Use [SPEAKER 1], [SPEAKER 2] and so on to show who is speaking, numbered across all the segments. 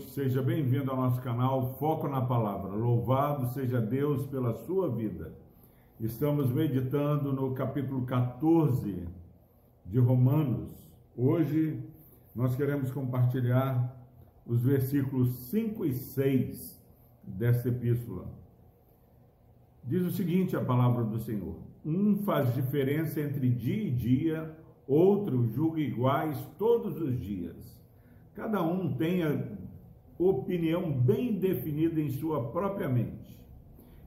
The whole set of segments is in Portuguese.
[SPEAKER 1] noite, seja bem-vindo ao nosso canal Foco na Palavra. Louvado seja Deus pela sua vida. Estamos meditando no capítulo 14 de Romanos. Hoje nós queremos compartilhar os versículos 5 e 6 desta epístola. Diz o seguinte a palavra do Senhor: Um faz diferença entre dia e dia, outro julga iguais todos os dias cada um tenha opinião bem definida em sua própria mente.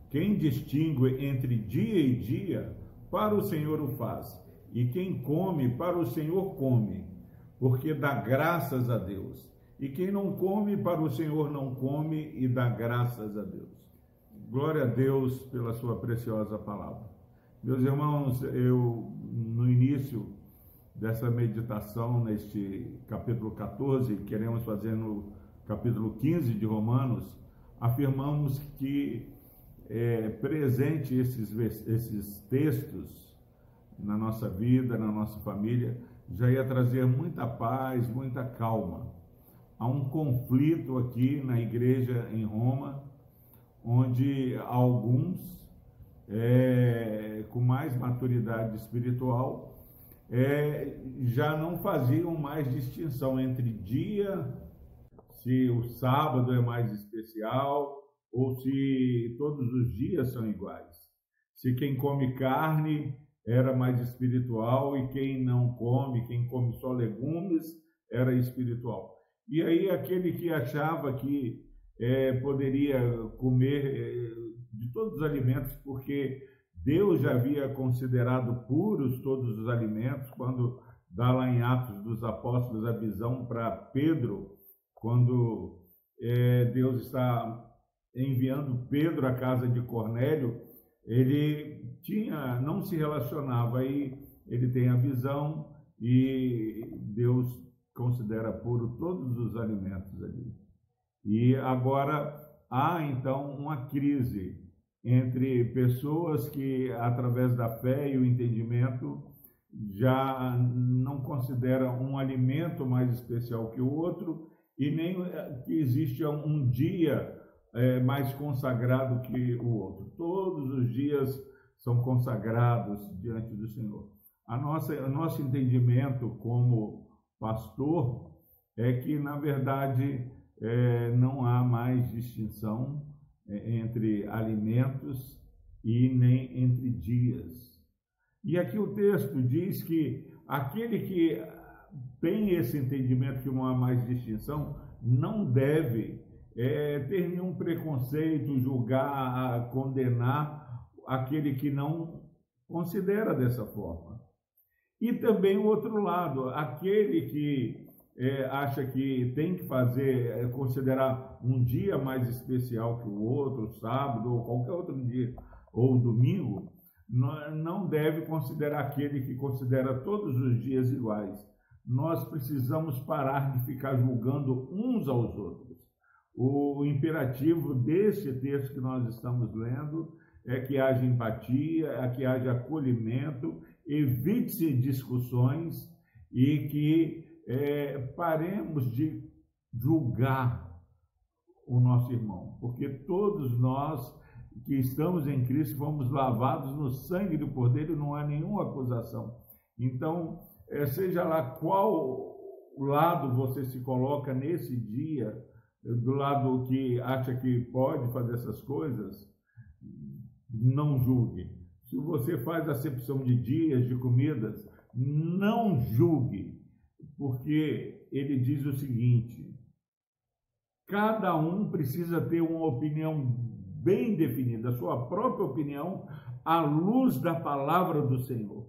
[SPEAKER 1] Quem distingue entre dia e dia, para o Senhor o faz, e quem come, para o Senhor come, porque dá graças a Deus. E quem não come, para o Senhor não come e dá graças a Deus. Glória a Deus pela sua preciosa palavra. Meus irmãos, eu no início dessa meditação neste capítulo 14, queremos fazer no capítulo 15 de Romanos, afirmamos que é, presente esses, esses textos na nossa vida, na nossa família, já ia trazer muita paz, muita calma. Há um conflito aqui na igreja em Roma, onde alguns, é, com mais maturidade espiritual, é, já não faziam mais distinção entre dia, se o sábado é mais especial ou se todos os dias são iguais. Se quem come carne era mais espiritual e quem não come, quem come só legumes, era espiritual. E aí aquele que achava que é, poderia comer é, de todos os alimentos porque Deus já havia considerado puros todos os alimentos, quando dá lá em Atos dos Apóstolos a visão para Pedro, quando é, Deus está enviando Pedro à casa de Cornélio, ele tinha, não se relacionava, aí ele tem a visão e Deus considera puro todos os alimentos ali. E agora há então uma crise entre pessoas que, através da fé e o entendimento, já não consideram um alimento mais especial que o outro e nem que existe um dia é, mais consagrado que o outro. Todos os dias são consagrados diante do Senhor. A nossa, o nosso entendimento como pastor é que, na verdade, é, não há mais distinção é, entre alimentos e nem entre dias. E aqui o texto diz que aquele que tem esse entendimento que não há mais distinção, não deve é, ter nenhum preconceito, julgar, condenar aquele que não considera dessa forma. E também o outro lado, aquele que é, acha que tem que fazer, é, considerar um dia mais especial que o outro, sábado ou qualquer outro dia, ou domingo, não, não deve considerar aquele que considera todos os dias iguais. Nós precisamos parar de ficar julgando uns aos outros. O imperativo desse texto que nós estamos lendo é que haja empatia, é que haja acolhimento, evite-se discussões e que é, paremos de julgar o nosso irmão, porque todos nós que estamos em Cristo fomos lavados no sangue do Cordeiro, não há nenhuma acusação. Então, seja lá qual lado você se coloca nesse dia, do lado que acha que pode fazer essas coisas, não julgue. Se você faz acepção de dias, de comidas, não julgue porque ele diz o seguinte: cada um precisa ter uma opinião bem definida, sua própria opinião, à luz da palavra do Senhor.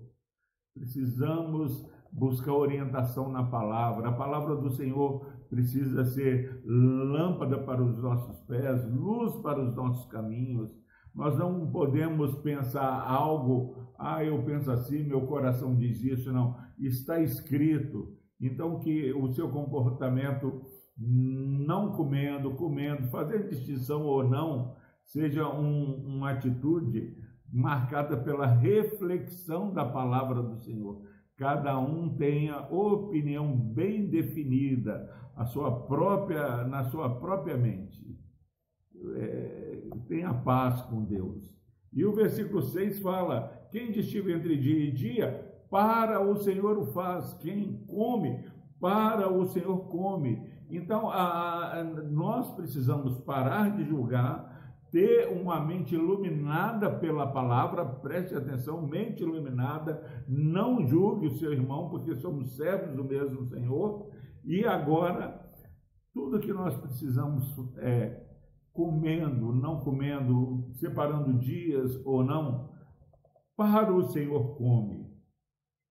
[SPEAKER 1] Precisamos buscar orientação na palavra. A palavra do Senhor precisa ser lâmpada para os nossos pés, luz para os nossos caminhos. Nós não podemos pensar algo, ah, eu penso assim, meu coração diz isso, não. Está escrito. Então, que o seu comportamento, não comendo, comendo, fazer distinção ou não, seja um, uma atitude marcada pela reflexão da palavra do Senhor. Cada um tenha opinião bem definida, a sua própria, na sua própria mente. É, tenha paz com Deus. E o versículo 6 fala: quem distingue entre dia e dia, para o Senhor o faz. Quem come, para o Senhor come. Então, a, a, nós precisamos parar de julgar, ter uma mente iluminada pela palavra, preste atenção, mente iluminada, não julgue o seu irmão, porque somos servos do mesmo Senhor. E agora, tudo que nós precisamos é comendo, não comendo, separando dias ou não, para o Senhor come,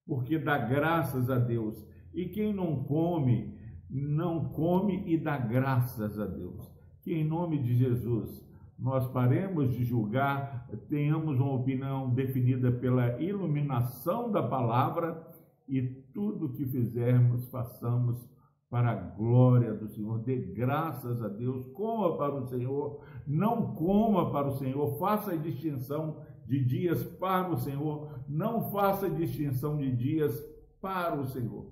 [SPEAKER 1] porque dá graças a Deus. E quem não come, não come e dá graças a Deus. Que em nome de Jesus nós paremos de julgar, tenhamos uma opinião definida pela iluminação da palavra e tudo que fizermos, façamos para a glória do Senhor. Dê graças a Deus, coma para o Senhor, não coma para o Senhor, faça a distinção de dias para o Senhor, não faça distinção de dias para o Senhor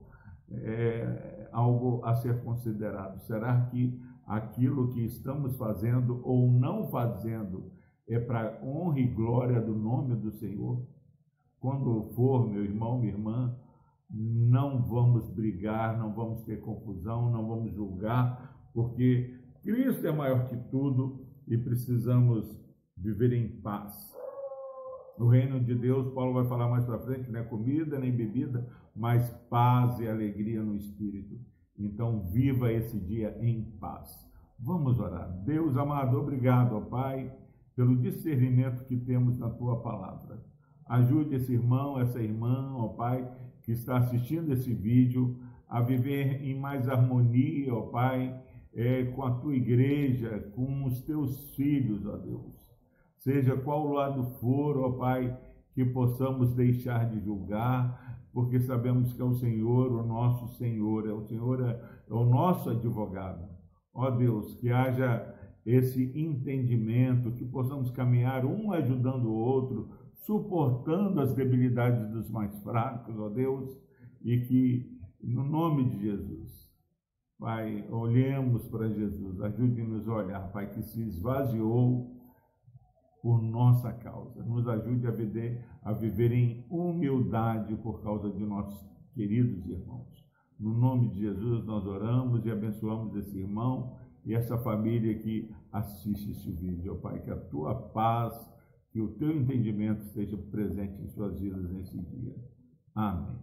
[SPEAKER 1] é algo a ser considerado. Será que aquilo que estamos fazendo ou não fazendo é para honra e glória do nome do Senhor? Quando for, meu irmão, minha irmã, não vamos brigar, não vamos ter confusão, não vamos julgar, porque Cristo é maior que tudo e precisamos viver em paz. No reino de Deus, Paulo vai falar mais para frente, não é comida nem bebida, mas paz e alegria no espírito. Então, viva esse dia em paz. Vamos orar. Deus amado, obrigado, ó Pai, pelo discernimento que temos na tua palavra. Ajude esse irmão, essa irmã, ó Pai, que está assistindo esse vídeo a viver em mais harmonia, ó Pai, é, com a tua igreja, com os teus filhos, ó Deus seja qual lado for, ó Pai, que possamos deixar de julgar, porque sabemos que é o Senhor, o nosso Senhor, é o Senhor, é, é o nosso advogado. Ó Deus, que haja esse entendimento, que possamos caminhar um ajudando o outro, suportando as debilidades dos mais fracos, ó Deus, e que, no nome de Jesus, Pai, olhemos para Jesus, ajude-nos a olhar, Pai, que se esvaziou por nossa causa. Nos ajude a viver, a viver em humildade por causa de nossos queridos irmãos. No nome de Jesus, nós oramos e abençoamos esse irmão e essa família que assiste esse vídeo. Pai, que a tua paz, que o teu entendimento esteja presente em suas vidas nesse dia. Amém.